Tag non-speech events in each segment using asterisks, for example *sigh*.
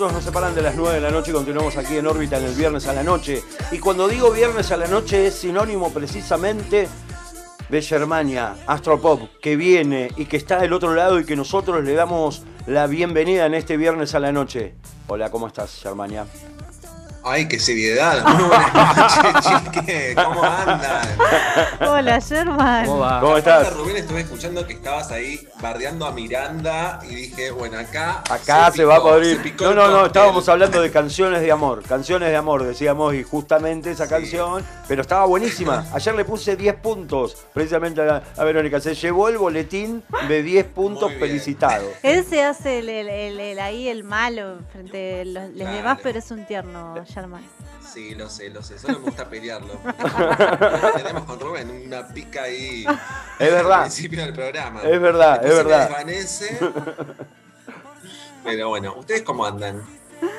32 minutos nos separan de las 9 de la noche y continuamos aquí en órbita en el viernes a la noche. Y cuando digo viernes a la noche es sinónimo precisamente de Germania, Astropop, que viene y que está del otro lado y que nosotros le damos la bienvenida en este viernes a la noche. Hola, ¿cómo estás, Germania? Ay, qué seriedad. Muy buenas noches, *laughs* chique. ¿Cómo andan? Hola, Sherman. ¿Cómo va? ¿Cómo estás? Rubén, estuve escuchando que estabas ahí bardeando a Miranda y dije, bueno, acá. Acá se, va a podrir. No, no, no, estábamos hablando de canciones de amor. Canciones de amor, decíamos, y justamente esa canción. Pero estaba buenísima. Ayer le puse 10 puntos precisamente a, Verónica. Se llevó el boletín de 10 puntos felicitado. Él se hace el, ahí el malo frente a los, demás, pero es un tierno. Sí, lo sé, lo sé. Solo me gusta pelearlo. *laughs* Tenemos con Rubén una pica ahí. Es verdad. Al principio del programa. Es verdad, es verdad. Desvanece. Pero bueno, ¿ustedes cómo andan?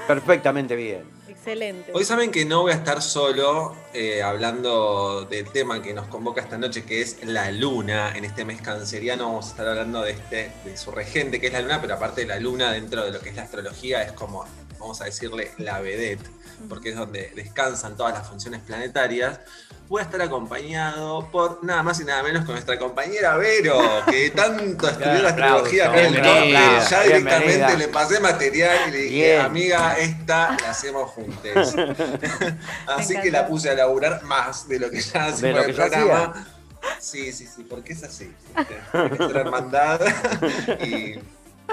Perfectamente bien. Excelente. Hoy saben que no voy a estar solo eh, hablando del tema que nos convoca esta noche, que es la luna. En este mes canceriano vamos a estar hablando de, este, de su regente, que es la luna, pero aparte de la luna, dentro de lo que es la astrología, es como, vamos a decirle, la vedette porque es donde descansan todas las funciones planetarias, voy a estar acompañado por nada más y nada menos que nuestra compañera Vero, que tanto estudió la astrología que ya directamente le pasé material y le dije, amiga, esta la hacemos juntos. *laughs* así que la puse a laburar más de lo que ya hace en el programa. Sí, sí, sí, porque es así. Ser hermandad *laughs* y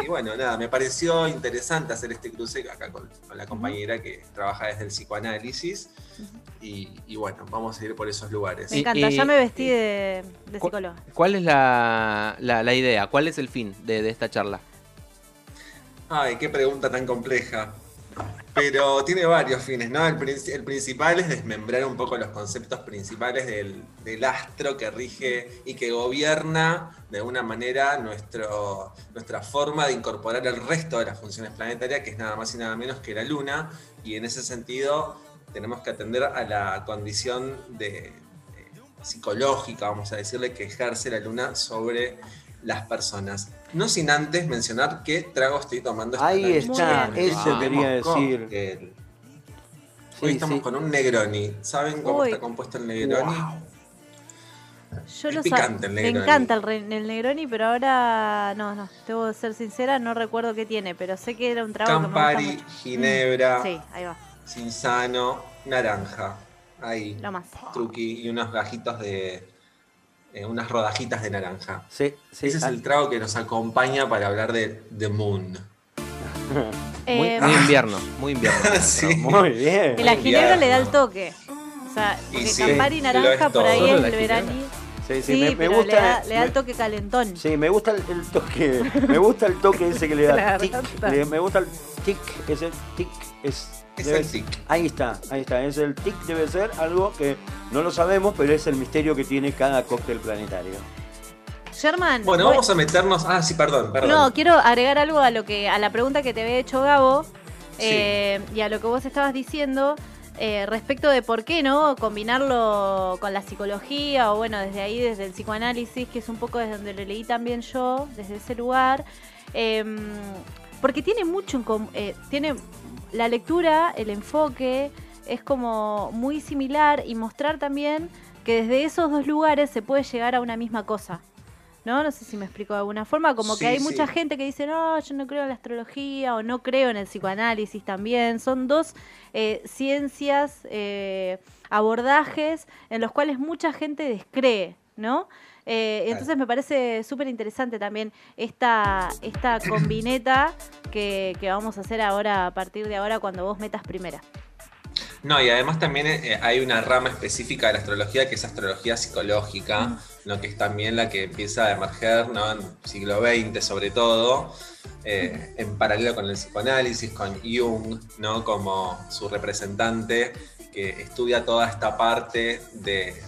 y bueno, nada, me pareció interesante hacer este cruce acá con, la compañera que trabaja desde el psicoanálisis. Y, bueno, vamos a ir por esos lugares. Me encanta, ya me vestí de, psicóloga. ¿Cuál es la, idea? ¿Cuál es el fin de esta charla? Ay, qué pregunta tan compleja. Pero tiene varios fines, ¿no? El, principal es desmembrar un poco los conceptos principales del, astro que rige y que gobierna de alguna manera nuestra forma de incorporar el resto de las funciones planetarias, que es nada más y nada menos que la Luna. Y en ese sentido tenemos que atender a la condición psicológica, vamos a decirle, que ejerce la Luna sobre las personas. No sin antes mencionar qué trago estoy tomando esta Ahí está, eso quería decir. Hoy estamos con un Negroni. ¿Saben cómo está compuesto el Negroni? Yo lo picante el Negroni. Me encanta el, Negroni, pero ahora no, no, debo ser sincera, no recuerdo qué tiene, pero sé que era un trago Campari, que Ginebra, mm, sí, ahí va. Cinzano, naranja. Ahí. Lo más. Truqui y unos gajitos de, eh, unas rodajitas de naranja. Sí, sí. Ese es el trago que nos acompaña para hablar de The Moon. *laughs* muy, eh, invierno, muy invierno. *laughs* Muy bien. Y la ginebra le da el toque. O sea, porque sí, Campari y naranja por ahí es el veraní. Sí, sí, me, gusta. Le da, el toque calentón. Sí, me gusta el, toque. me gusta el toque ese que le da. *laughs* tic, me gusta el tic, ese tic es es el tic. Ahí está, ahí está. Es el tic, debe ser algo que no lo sabemos, pero es el misterio que tiene cada cóctel planetario. Sherman. Bueno, vamos a meternos. Ah, sí, perdón, perdón. No, quiero agregar algo a lo que, a la pregunta que te había hecho Gabo. Eh, y a lo que vos estabas diciendo. Eh, respecto de por qué no combinarlo con la psicología o bueno desde ahí desde el psicoanálisis que es un poco desde donde lo leí también yo desde ese lugar em, porque tiene mucho eh, tiene la lectura, el enfoque es como muy similar y mostrar también que desde esos dos lugares se puede llegar a una misma cosa. ¿No? No sé si me explico de alguna forma, como que hay mucha gente que dice, no, yo no creo en la astrología o no creo en el psicoanálisis también. Son dos eh, ciencias, eh, abordajes en los cuales mucha gente descree, ¿no? Eh, entonces me parece súper interesante también esta, esta *coughs* combineta que, vamos a hacer ahora, a partir de ahora, cuando vos metas primera. No, y además también eh, hay una rama específica de la astrología que es astrología psicológica, ¿no? que es también la que empieza a emerger ¿no? en el siglo XX sobre todo, eh, en paralelo con el psicoanálisis, con Jung ¿no? como su representante, que estudia toda esta parte de,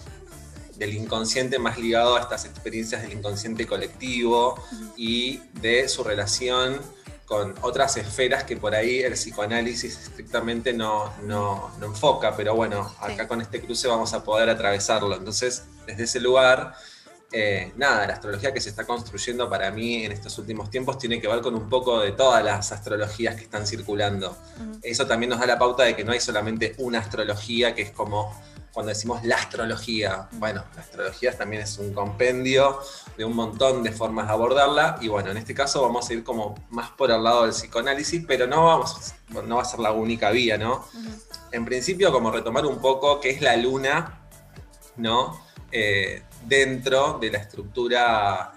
del inconsciente más ligado a estas experiencias del inconsciente colectivo y de su relación con otras esferas que por ahí el psicoanálisis estrictamente no, no, enfoca, pero bueno, acá con este cruce vamos a poder atravesarlo. Entonces, desde ese lugar, eh, nada, la astrología que se está construyendo para mí en estos últimos tiempos tiene que ver con un poco de todas las astrologías que están circulando. Eso también nos da la pauta de que no hay solamente una astrología que es como cuando decimos la astrología. Bueno, la astrología también es un compendio de un montón de formas de abordarla y bueno, en este caso vamos a ir como más por el lado del psicoanálisis, pero no, vamos, no va a ser la única vía, ¿no? En principio, como retomar un poco qué es la luna, ¿no? Eh, dentro de la estructura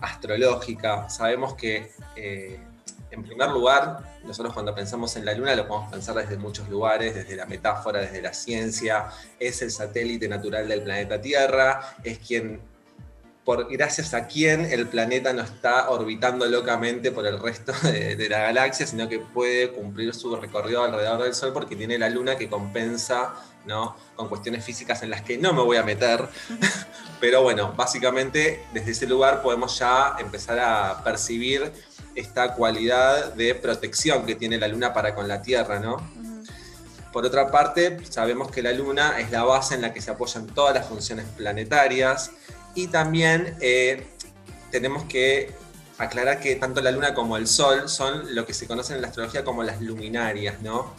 astrológica. Sabemos que, eh, en primer lugar, nosotros cuando pensamos en la Luna lo podemos pensar desde muchos lugares, desde la metáfora, desde la ciencia, es el satélite natural del planeta Tierra, es quien, por, gracias a quien el planeta no está orbitando locamente por el resto de, de la galaxia, sino que puede cumplir su recorrido alrededor del Sol porque tiene la Luna que compensa ¿no? con cuestiones físicas en las que no me voy a meter, *laughs* pero bueno, básicamente desde ese lugar podemos ya empezar a percibir esta cualidad de protección que tiene la luna para con la Tierra, ¿no? Por otra parte, sabemos que la luna es la base en la que se apoyan todas las funciones planetarias y también eh, tenemos que aclarar que tanto la luna como el sol son lo que se conoce en la astrología como las luminarias, ¿no?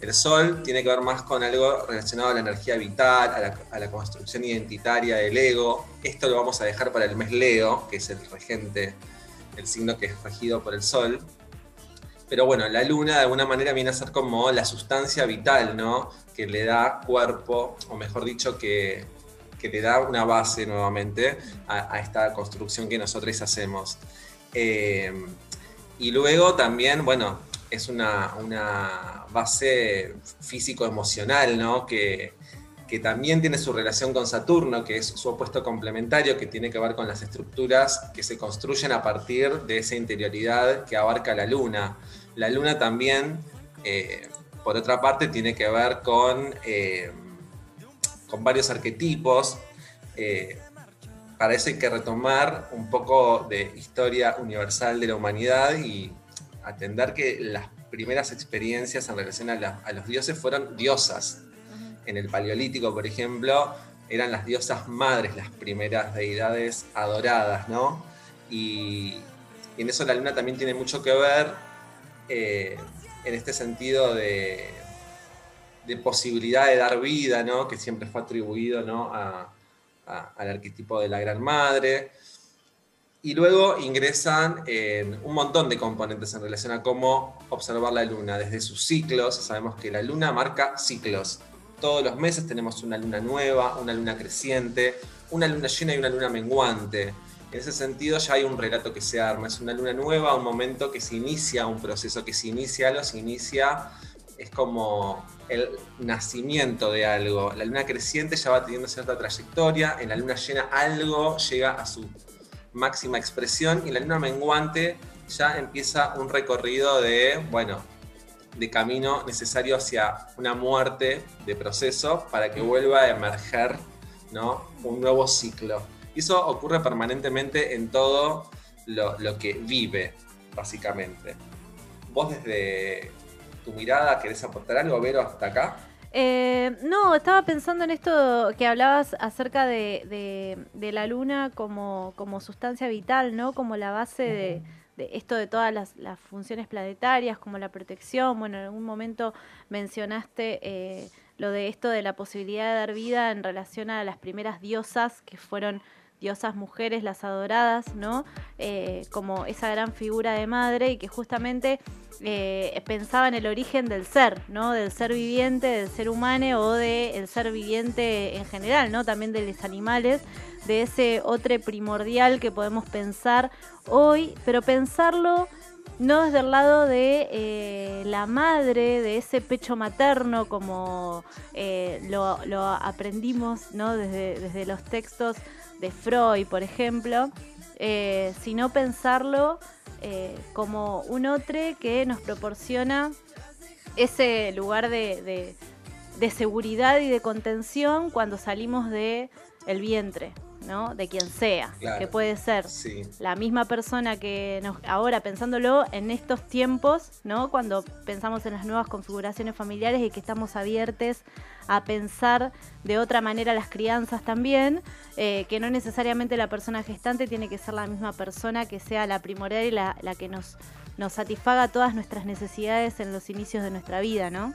El sol tiene que ver más con algo relacionado a la energía vital, a la, construcción identitaria del ego. Esto lo vamos a dejar para el mes Leo, que es el regente, el signo que es regido por el sol. Pero bueno, la luna de alguna manera viene a ser como la sustancia vital, ¿no? Que le da cuerpo, o mejor dicho, que, le da una base nuevamente a, esta construcción que nosotros hacemos. Eh, y luego también, bueno, es una, base físico-emocional, ¿no? Que, también tiene su relación con Saturno, que es su opuesto complementario, que tiene que ver con las estructuras que se construyen a partir de esa interioridad que abarca la Luna. La Luna también, eh, por otra parte, tiene que ver con, eh, con varios arquetipos. Eh, para eso hay que retomar un poco de historia universal de la humanidad y atender que las primeras experiencias en relación a, los dioses fueron diosas. En el Paleolítico, por ejemplo, eran las diosas madres las primeras deidades adoradas, ¿no? Y, en eso la luna también tiene mucho que ver eh, en este sentido de, posibilidad de dar vida, ¿no? Que siempre fue atribuido, ¿no? al arquetipo de la gran madre. Y luego ingresan en un montón de componentes en relación a cómo observar la luna, desde sus ciclos, sabemos que la luna marca ciclos. Todos los meses tenemos una luna nueva, una luna creciente, una luna llena y una luna menguante. En ese sentido ya hay un relato que se arma, es una luna nueva, un momento que se inicia, un proceso que se inicia, algo se inicia, es como el nacimiento de algo. La luna creciente ya va teniendo cierta trayectoria, en la luna llena algo llega a su máxima expresión y la luna menguante ya empieza un recorrido de, bueno, de camino necesario hacia una muerte de proceso para que vuelva a emerger ¿no? un nuevo ciclo. Y eso ocurre permanentemente en todo lo, lo que vive, básicamente. ¿Vos desde tu mirada querés aportar algo, Vero, hasta acá? Eh, no, estaba pensando en esto que hablabas acerca de, la luna como, sustancia vital, ¿no? Como la base de, esto de todas las, funciones planetarias, como la protección. Bueno, en algún momento mencionaste eh, lo de esto de la posibilidad de dar vida en relación a las primeras diosas que fueron diosas mujeres, las adoradas, ¿no? Eh, como esa gran figura de madre y que justamente eh, pensaba en el origen del ser, ¿no? Del ser viviente, del ser humano o del ser viviente en general, ¿no? También de los animales, de ese otro primordial que podemos pensar hoy, pero pensarlo no desde el lado de eh, la madre, de ese pecho materno, como lo, aprendimos ¿no? desde, desde los textos de Freud, por ejemplo, eh, sino pensarlo eh, como un otro que nos proporciona ese lugar de, seguridad y de contención cuando salimos de el vientre, ¿no? De quien sea, Claro. que puede ser Sí. la misma persona que nos, ahora pensándolo en estos tiempos, ¿no? Cuando pensamos en las nuevas configuraciones familiares y que estamos abiertos a pensar de otra manera las crianzas también, eh, que no necesariamente la persona gestante tiene que ser la misma persona que sea la primordial y la, la que nos, nos satisfaga todas nuestras necesidades en los inicios de nuestra vida, ¿no?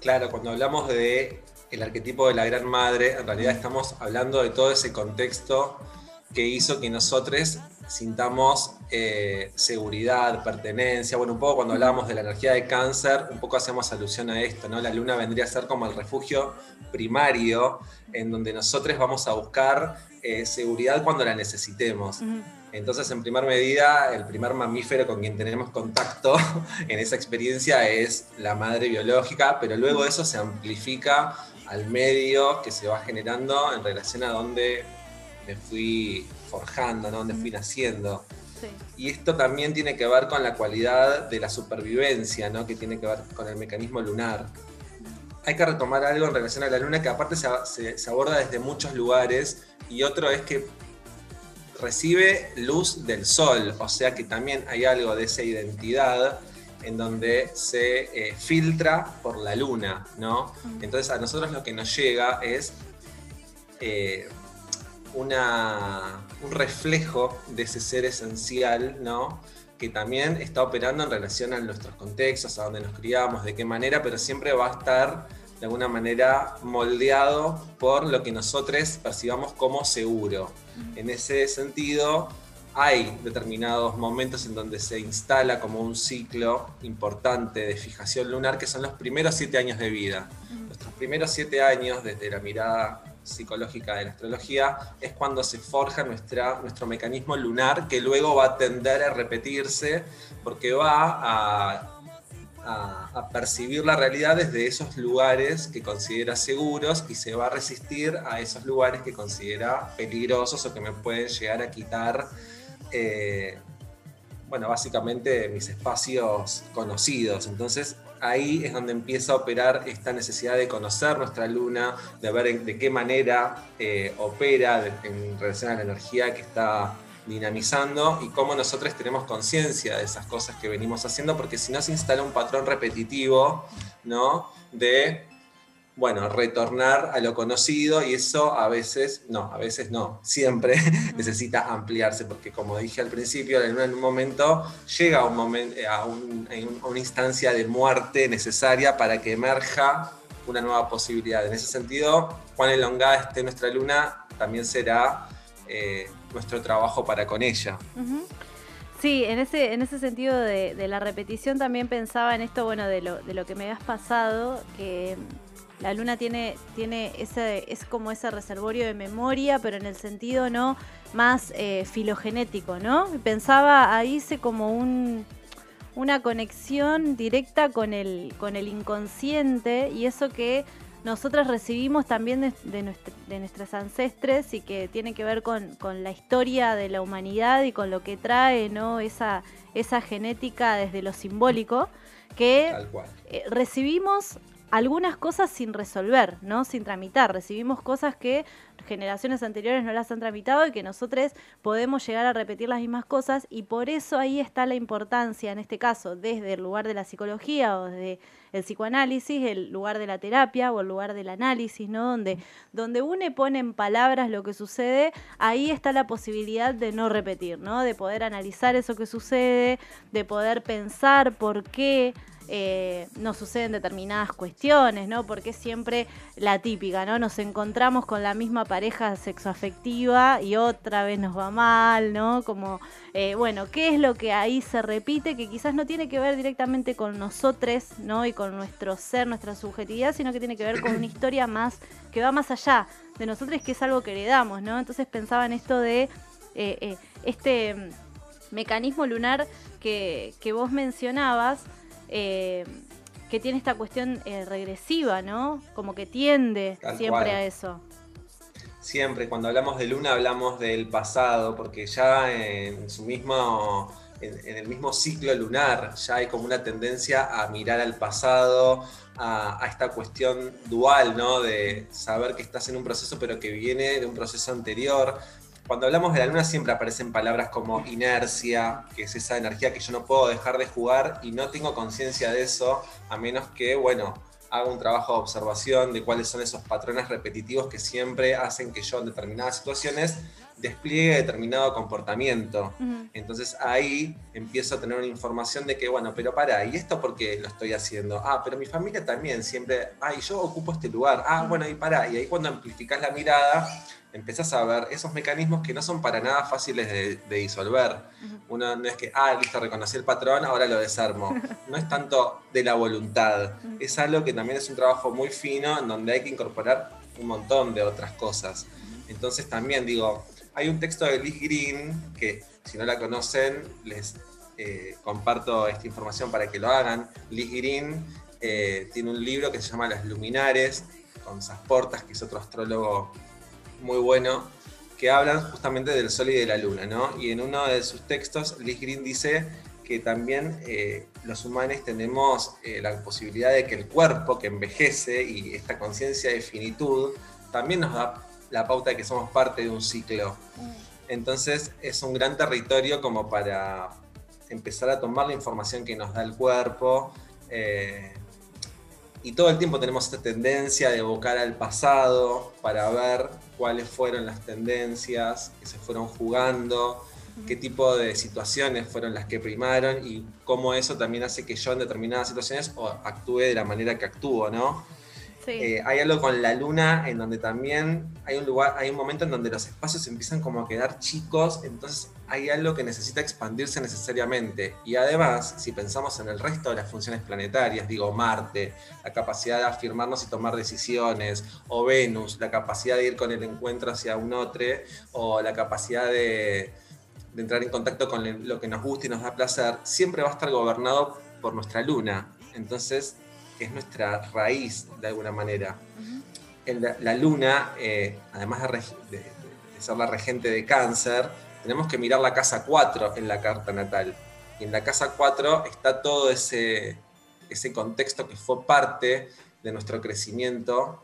Claro, cuando hablamos de el arquetipo de la gran madre, en realidad estamos hablando de todo ese contexto que hizo que nosotros sintamos eh, seguridad, pertenencia. Bueno, un poco cuando hablábamos de la energía de cáncer, un poco hacemos alusión a esto, ¿no? La luna vendría a ser como el refugio primario en donde nosotros vamos a buscar eh, seguridad cuando la necesitemos. Ujú. Entonces, en primer medida, el primer mamífero con quien tenemos contacto *laughs* en esa experiencia es la madre biológica, pero luego eso se amplifica al medio que se va generando en relación a donde me fui forjando, ¿no? donde fui naciendo. Sí. Y esto también tiene que ver con la cualidad de la supervivencia, ¿no? que tiene que ver con el mecanismo lunar. Hay que retomar algo en relación a la luna que aparte se, se- se aborda desde muchos lugares y otro es que recibe luz del sol, o sea que también hay algo de esa identidad en donde se eh, filtra por la luna, ¿no? Entonces a nosotros lo que nos llega es eh, una, un reflejo de ese ser esencial, ¿no? Que también está operando en relación a nuestros contextos, a dónde nos criamos, de qué manera, pero siempre va a estar de alguna manera moldeado por lo que nosotros percibamos como seguro. En ese sentido, hay determinados momentos en donde se instala como un ciclo importante de fijación lunar, que son los primeros siete años de vida. Nuestros primeros siete años, desde la mirada psicológica de la astrología, es cuando se forja nuestra, nuestro mecanismo lunar, que luego va a tender a repetirse, porque va a a, a percibir la realidad desde esos lugares que considera seguros y se va a resistir a esos lugares que considera peligrosos o que me pueden llegar a quitar, eh, bueno, básicamente mis espacios conocidos. Entonces ahí es donde empieza a operar esta necesidad de conocer nuestra luna, de ver de qué manera eh, opera en relación a la energía que está dinamizando y cómo nosotros tenemos conciencia de esas cosas que venimos haciendo, porque si no se instala un patrón repetitivo, ¿no? De, bueno, retornar a lo conocido y eso a veces, no, a veces no, siempre *laughs* necesita ampliarse, porque como dije al principio, en un, en un momento llega a, un momento, a, un- a una instancia de muerte necesaria para que emerja una nueva posibilidad. En ese sentido, cuán elongada esté nuestra luna también será eh, nuestro trabajo para con ella. Sí, en ese, en ese sentido de, de la repetición también pensaba en esto, bueno, de lo, de lo que me habías pasado, que la luna tiene, tiene ese, es como ese reservorio de memoria, pero en el sentido no más eh, filogenético, ¿no? Pensaba ahí hice como un una conexión directa con el, con el inconsciente y eso que nosotras recibimos también de, de, nuestr- de nuestros ancestres y que tiene que ver con, con la historia de la humanidad y con lo que trae ¿no? esa, esa genética desde lo simbólico, que Tal cual. eh, recibimos algunas cosas sin resolver, ¿no? Sin tramitar. Recibimos cosas que generaciones anteriores no las han tramitado y que nosotros podemos llegar a repetir las mismas cosas y por eso ahí está la importancia, en este caso, desde el lugar de la psicología o desde el psicoanálisis, el lugar de la terapia o el lugar del análisis, ¿no? Donde, donde uno pone en palabras lo que sucede, ahí está la posibilidad de no repetir, ¿no? De poder analizar eso que sucede, de poder pensar por qué eh, nos suceden determinadas cuestiones, ¿no? Porque siempre la típica, ¿no? Nos encontramos con la misma pareja sexoafectiva y otra vez nos va mal, ¿no? Como, eh, bueno, ¿qué es lo que ahí se repite? Que quizás no tiene que ver directamente con nosotros, ¿no? Y con nuestro ser, nuestra subjetividad, sino que tiene que ver con una historia más, que va más allá de nosotros, que es algo que heredamos, ¿no? Entonces pensaba en esto de eh, eh, este mm, mecanismo lunar que, que vos mencionabas, eh, que tiene esta cuestión eh, regresiva, ¿no? Como que tiende Tal siempre cual. a eso. Siempre cuando hablamos de luna hablamos del pasado, porque ya en su mismo en, el mismo ciclo lunar, ya hay como una tendencia a mirar al pasado, a, a, esta cuestión dual, ¿no? De saber que estás en un proceso pero que viene de un proceso anterior. Cuando hablamos de la luna siempre aparecen palabras como inercia, que es esa energía que yo no puedo dejar de jugar y no tengo conciencia de eso, a menos que, bueno, haga un trabajo de observación de cuáles son esos patrones repetitivos que siempre hacen que yo en determinadas situaciones despliegue determinado comportamiento. Entonces ahí empiezo a tener una información de que, bueno, pero para, ¿y esto por qué lo estoy haciendo? Ah, pero mi familia también siempre, ah, y yo ocupo este lugar, ah, bueno, y para, y ahí cuando amplificás la mirada, empezás a ver esos mecanismos que no son para nada fáciles de, disolver. Uno no es que, ah, listo, reconocí el patrón, ahora lo desarmo. *laughs* No es tanto de la voluntad, es algo que también es un trabajo muy fino en donde hay que incorporar un montón de otras cosas. Entonces también digo, hay un texto de Liz Green que si no la conocen les eh, comparto esta información para que lo hagan. Liz Green eh, tiene un libro que se llama Las Luminares con Sasportas, que es otro astrólogo muy bueno, que hablan justamente del Sol y de la Luna, ¿no? Y en uno de sus textos, Liz Green dice que también eh, los humanos tenemos eh, la posibilidad de que el cuerpo que envejece y esta conciencia de finitud también nos da la pauta de que somos parte de un ciclo. Mm. Entonces es un gran territorio como para empezar a tomar la información que nos da el cuerpo, eh, y todo el tiempo tenemos esta tendencia de evocar al pasado para ver cuáles fueron las tendencias que se fueron jugando, qué tipo de situaciones fueron las que primaron y cómo eso también hace que yo en determinadas situaciones actúe de la manera que actúo, ¿no? Eh, hay algo con la luna en donde también hay un lugar, hay un momento en donde los espacios empiezan como a quedar chicos, entonces hay algo que necesita expandirse necesariamente. Y además, si pensamos en el resto de las funciones planetarias, digo Marte, la capacidad de afirmarnos y tomar decisiones, o Venus, la capacidad de ir con el encuentro hacia un otro, o la capacidad de, de entrar en contacto con lo que nos gusta y nos da placer, siempre va a estar gobernado por nuestra luna. Entonces, es nuestra raíz de alguna manera. la, luna, eh, además de, ser la regente de cáncer, tenemos que mirar la casa 4 en la carta natal. Y en la casa 4 está todo ese, ese contexto que fue parte de nuestro crecimiento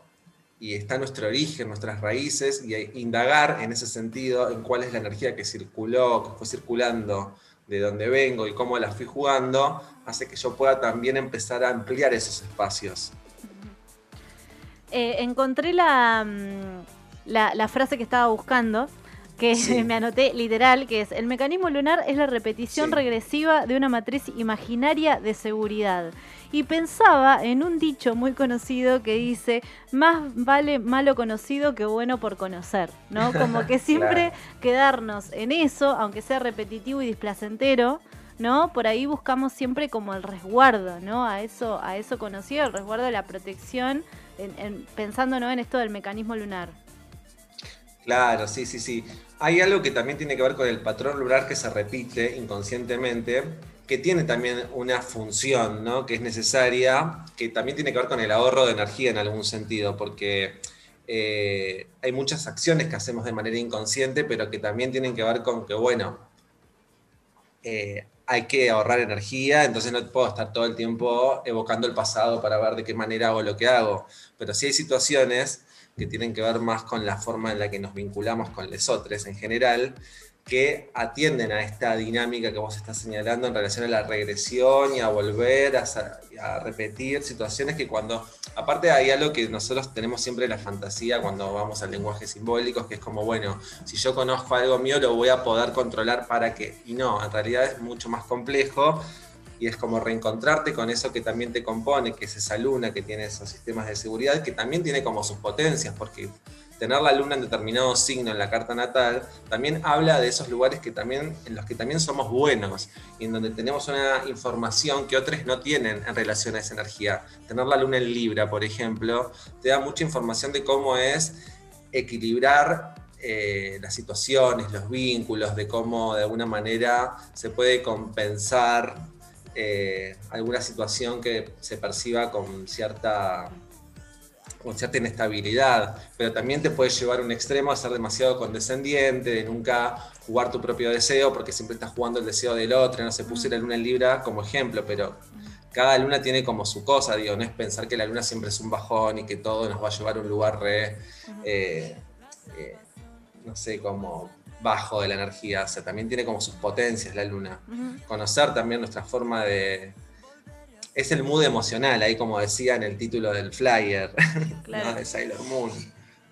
y está nuestro origen, nuestras raíces, y indagar en ese sentido en cuál es la energía que circuló, que fue circulando de dónde vengo y cómo la fui jugando, hace que yo pueda también empezar a ampliar esos espacios. Eh, encontré mm, la, la, frase que estaba buscando, que *laughs* me anoté literal, que es, el mecanismo lunar es la repetición regresiva de una matriz imaginaria de seguridad y pensaba en un dicho muy conocido que dice, más vale malo conocido que bueno por conocer, ¿no? *laughs* Como que siempre quedarnos en eso, aunque sea repetitivo y displacentero, ¿no? Por ahí buscamos siempre como el resguardo, ¿no? A eso, a eso conocido, el resguardo de la protección, pensando ¿no? en esto del mecanismo lunar. Claro, sí, sí, sí. Hay algo que también tiene que ver con el patrón lunar que se repite inconscientemente, que tiene también una función, ¿no? Que es necesaria, que también tiene que ver con el ahorro de energía en algún sentido, porque eh, hay muchas acciones que hacemos de manera inconsciente, pero que también tienen que ver con que, bueno, eh, hay que ahorrar energía, entonces no puedo estar todo el tiempo evocando el pasado para ver de qué manera hago lo que hago. Pero sí hay situaciones que tienen que ver más con la forma en la que nos vinculamos con los otros en general, que atienden a esta dinámica que vos estás señalando en relación a la regresión y a volver a, repetir situaciones que cuando, aparte hay algo que nosotros tenemos siempre la fantasía cuando vamos al lenguaje simbólico, que es como, bueno, si yo conozco algo mío lo voy a poder controlar para qué. Y no, en realidad es mucho más complejo y es como reencontrarte con eso que también te compone, que es esa luna que tiene esos sistemas de seguridad, que también tiene como sus potencias, porque tener la luna en determinado signo en la carta natal también habla de esos lugares que también, en los que también somos buenos y en donde tenemos una información que otros no tienen en relación a esa energía. Tener la luna en Libra, por ejemplo, te da mucha información de cómo es equilibrar eh, las situaciones, los vínculos, de cómo de alguna manera se puede compensar eh, alguna situación que se perciba con cierta con cierta inestabilidad, pero también te puede llevar a un extremo a ser demasiado condescendiente, de nunca jugar tu propio deseo, porque siempre estás jugando el deseo del otro, no se puse la luna en Libra como ejemplo, pero cada luna tiene como su cosa, digo, no es pensar que la luna siempre es un bajón y que todo nos va a llevar a un lugar re, eh, eh, no sé, como bajo de la energía, o sea, también tiene como sus potencias la luna. Conocer también nuestra forma de, es el mood emocional, ahí como decía en el título del flyer, *laughs* de Sailor Moon.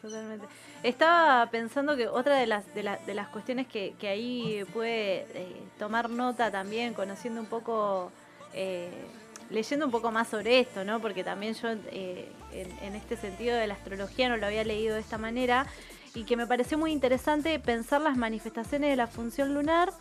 Totalmente. Estaba pensando que otra de las, de, las cuestiones que, ahí puede eh, tomar nota también, conociendo un poco, eh, leyendo un poco más sobre esto, ¿no? Porque también yo eh, en, este sentido de la astrología no lo había leído de esta manera y que me pareció muy interesante pensar las manifestaciones de la función lunar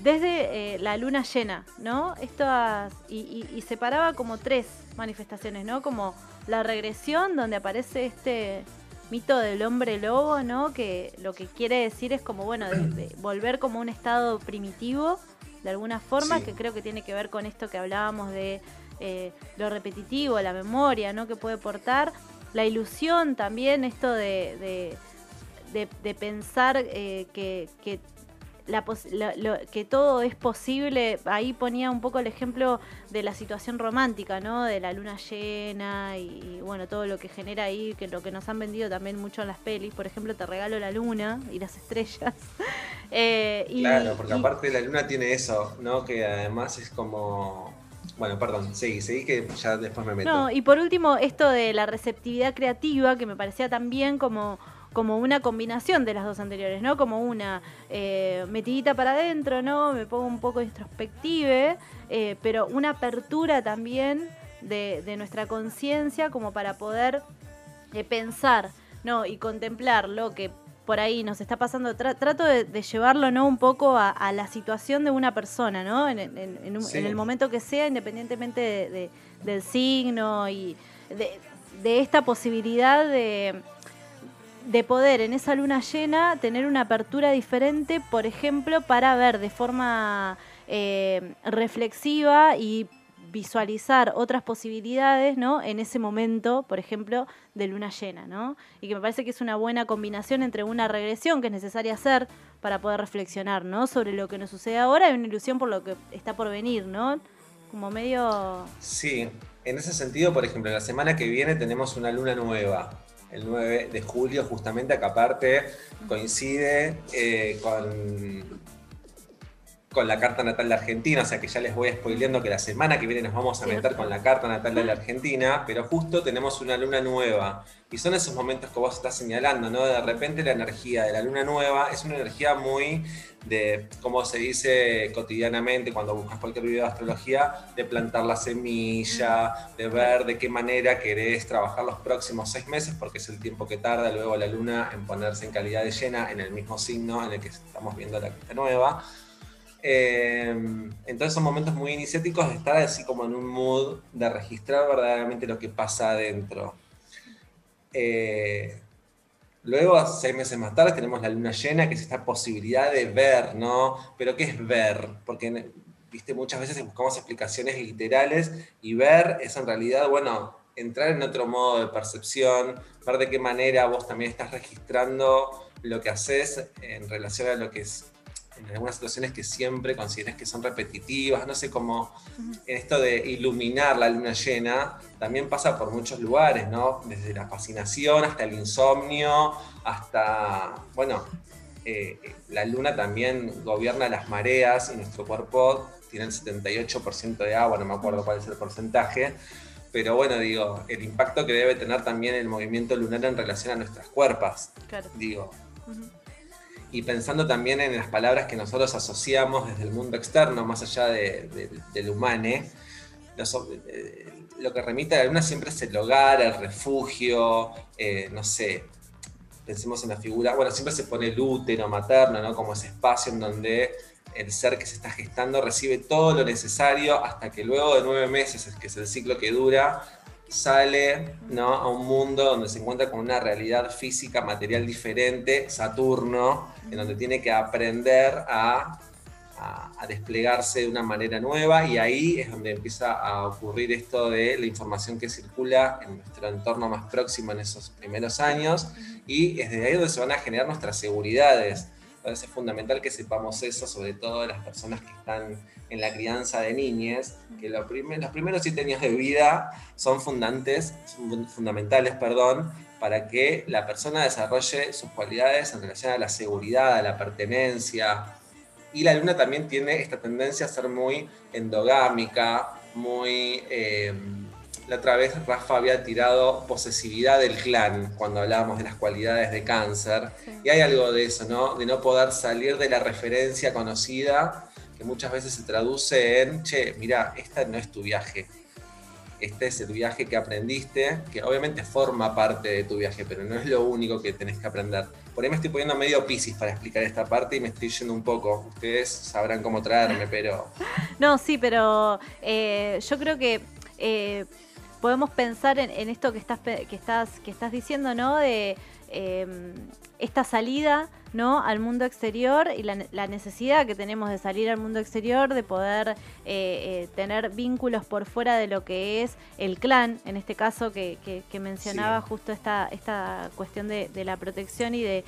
desde eh, la luna llena, ¿no? Estas, y, separaba como tres manifestaciones, ¿no? Como la regresión, donde aparece este mito del hombre lobo, ¿no? Que lo que quiere decir es como, bueno, de, volver como un estado primitivo, de alguna forma, que creo que tiene que ver con esto que hablábamos de eh, lo repetitivo, la memoria, ¿no? Que puede portar. La ilusión también, esto de, de, pensar eh, que, que la, que todo es posible, ahí ponía un poco el ejemplo de la situación romántica, ¿no? De la luna llena y, bueno, todo lo que genera ahí, que lo que nos han vendido también mucho en las pelis, por ejemplo, te regalo la luna y las estrellas. *laughs* Eh, claro, porque aparte la luna tiene eso, ¿no? Que además es como... Bueno, perdón, seguí, seguí que ya después me meto. No, y por último, esto de la receptividad creativa, que me parecía también como como una combinación de las dos anteriores, ¿no? Como una eh, metidita para adentro, ¿no? Me pongo un poco introspective, eh, pero una apertura también de, nuestra conciencia como para poder eh, pensar, ¿no? Y contemplar lo que por ahí nos está pasando. trato de, llevarlo, ¿no? Un poco a, la situación de una persona, ¿no? En, el momento que sea, independientemente del signo y de esta posibilidad de de poder en esa luna llena tener una apertura diferente, por ejemplo, para ver de forma eh, reflexiva y visualizar otras posibilidades, ¿no? En ese momento, por ejemplo, de luna llena, ¿no? Y que me parece que es una buena combinación entre una regresión que es necesaria hacer para poder reflexionar, ¿no? Sobre lo que nos sucede ahora y una ilusión por lo que está por venir, ¿no? Como medio... Sí, en ese sentido, por ejemplo, la semana que viene tenemos una luna nueva el 9 de julio, justamente acá aparte coincide eh, con, con la carta natal de Argentina, o sea que ya les voy spoileando que la semana que viene nos vamos a meter con la carta natal de la Argentina, pero justo tenemos una luna nueva. Y son esos momentos que vos estás señalando, ¿no? De repente la energía de la luna nueva es una energía muy de, como se dice cotidianamente cuando buscas cualquier video de astrología, de plantar la semilla, de ver de qué manera querés trabajar los próximos seis meses, porque es el tiempo que tarda luego la luna en ponerse en calidad de llena en el mismo signo en el que estamos viendo la carta nueva. Eh, entonces son momentos muy iniciáticos de estar así como en un mood de registrar verdaderamente lo que pasa adentro. Eh, Luego, seis meses más tarde, tenemos la luna llena, que es esta posibilidad de ver, ¿no? Pero ¿qué es ver? Porque, viste, muchas veces buscamos explicaciones literales y ver es en realidad, bueno, entrar en otro modo de percepción, ver de qué manera vos también estás registrando lo que haces en relación a lo que es en algunas situaciones que siempre consideras que son repetitivas, no sé cómo en esto de iluminar la luna llena también pasa por muchos lugares, ¿no? Desde la fascinación hasta el insomnio, hasta, bueno, eh, la luna también gobierna las mareas y nuestro cuerpo tiene el 78% de agua, no me acuerdo cuál es el porcentaje, pero bueno, digo, el impacto que debe tener también el movimiento lunar en relación a nuestras cuerpas. Claro. Digo, y pensando también en las palabras que nosotros asociamos desde el mundo externo, más allá del humane, eh, lo que remite a la luna siempre es el hogar, el refugio, eh, no sé, pensemos en la figura, bueno, siempre se pone el útero materno, ¿no? Como ese espacio en donde el ser que se está gestando recibe todo lo necesario hasta que luego de nueve meses, que es el ciclo que dura, sale ¿no? a un mundo donde se encuentra con una realidad física, material diferente, Saturno, en donde tiene que aprender a, a, desplegarse de una manera nueva y ahí es donde empieza a ocurrir esto de la información que circula en nuestro entorno más próximo en esos primeros años y es de ahí donde se van a generar nuestras seguridades. Entonces es fundamental que sepamos eso, sobre todo las personas que están en la crianza de niñas, que los, los primeros siete años de vida son, fundantes, son fundamentales perdón, para que la persona desarrolle sus cualidades en relación a la seguridad, a la pertenencia, y la luna también tiene esta tendencia a ser muy endogámica, muy... Eh, la otra vez Rafa había tirado posesividad del clan cuando hablábamos de las cualidades de cáncer. Y hay algo de eso, ¿no? De no poder salir de la referencia conocida, que muchas veces se traduce en, che, mira, esta no es tu viaje, este es el viaje que aprendiste, que obviamente forma parte de tu viaje, pero no es lo único que tenés que aprender. Por ahí me estoy poniendo medio piscis para explicar esta parte y me estoy yendo un poco. Ustedes sabrán cómo traerme, pero... *laughs* No, sí, pero eh, yo creo que eh, podemos pensar en, esto que estás, que, estás, que estás diciendo, ¿no? De em, esta salida ¿no? al mundo exterior y la, necesidad que tenemos de salir al mundo exterior, de poder eh, eh, tener vínculos por fuera de lo que es el clan, en este caso que, mencionaba justo esta, esta cuestión de, la protección y de,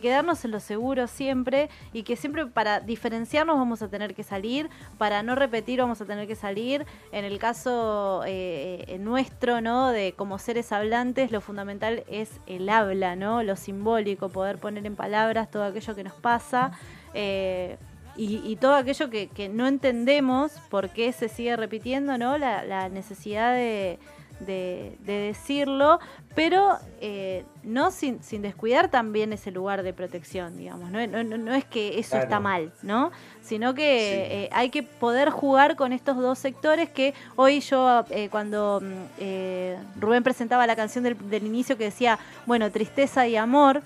quedarnos en lo seguro siempre y que siempre para diferenciarnos vamos a tener que salir, para no repetir vamos a tener que salir. En el caso eh, nuestro, ¿no? De como seres hablantes, lo fundamental es el habla, ¿no? Lo simbólico, poder poner en palabras todo aquello que nos pasa eh, y, todo aquello que, no entendemos por qué se sigue repitiendo, ¿no? La, necesidad de, decirlo, pero eh, no sin, descuidar también ese lugar de protección, digamos. No, es que eso está mal, ¿no? Sino que eh, hay que poder jugar con estos dos sectores que hoy yo, cuando mm, Rubén presentaba la canción del inicio que decía, bueno, tristeza y amor,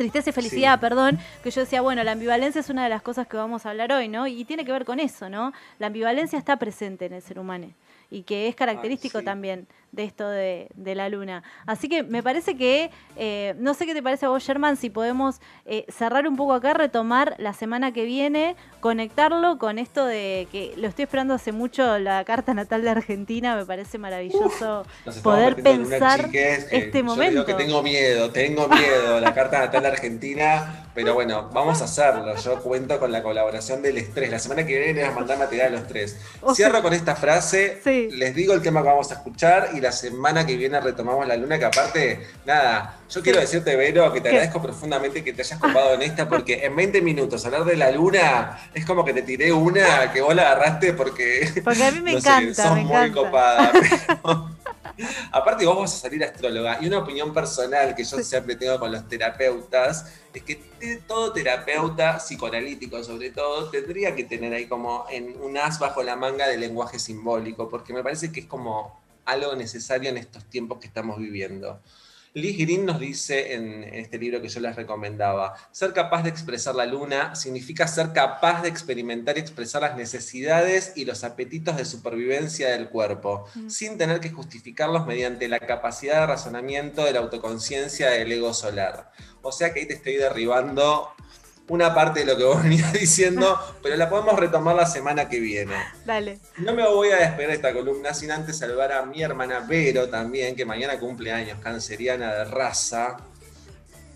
tristeza y felicidad, perdón, que yo decía, bueno, la ambivalencia es una de las cosas que vamos a hablar hoy, ¿no? Y tiene que ver con eso, ¿no? La ambivalencia está presente en el ser humano y que es característico también de esto de, la luna. Así que me parece que, eh, no sé qué te parece a vos, Sherman, si podemos eh, cerrar un poco acá, retomar la semana que viene, conectarlo con esto de que lo estoy esperando hace mucho, la carta natal de Argentina, me parece maravilloso poder pensar este momento. que tengo miedo, tengo miedo, la carta natal de Argentina, pero bueno, vamos a hacerlo. Yo cuento con la colaboración del estrés. La semana que viene les mandar material a los tres. Cierro con esta frase, les digo el tema que vamos a escuchar y la semana que viene retomamos la luna, que aparte, nada, yo quiero decirte, Vero, que te agradezco profundamente que te hayas copado en esta, porque en 20 minutos hablar de la luna es como que te tiré una que vos la agarraste porque. Porque a mí me *laughs* encanta. muy copada. *laughs* *laughs* aparte, vos vas a salir astróloga. Y una opinión personal que yo siempre tengo con los terapeutas es que todo terapeuta, psicoanalítico sobre todo, tendría que tener ahí como en un as bajo la manga de lenguaje simbólico, porque me parece que es como algo necesario en estos tiempos que estamos viviendo. Liz Green nos dice en este libro que yo les recomendaba, ser capaz de expresar la luna significa ser capaz de experimentar y expresar las necesidades y los apetitos de supervivencia del cuerpo, mm. sin tener que justificarlos mediante la capacidad de razonamiento de la autoconciencia del ego solar. O sea que ahí te estoy derribando una parte de lo que vos *laughs* venías diciendo, pero la podemos retomar la semana que viene. Dale. No me voy a despedir de esta columna sin antes saludar a mi hermana Vero también, que mañana cumple años, canceriana de raza.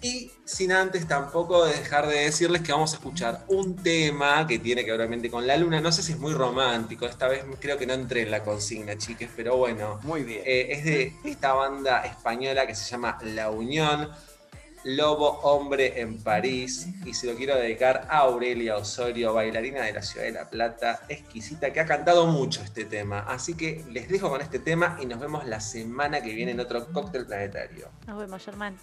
Y sin antes tampoco dejar de decirles que vamos a escuchar un tema que tiene que ver obviamente con la luna. No sé si es muy romántico, esta vez creo que no entré en la consigna, chiques, pero bueno. Muy bien. Eh, es de esta banda española que se llama La Unión. Lobo Hombre en París. Y se lo quiero dedicar a Aurelia Osorio, bailarina de la ciudad de La Plata, exquisita, que ha cantado mucho este tema. Así que les dejo con este tema y nos vemos la semana que viene en otro cóctel planetario. Nos vemos, Germán.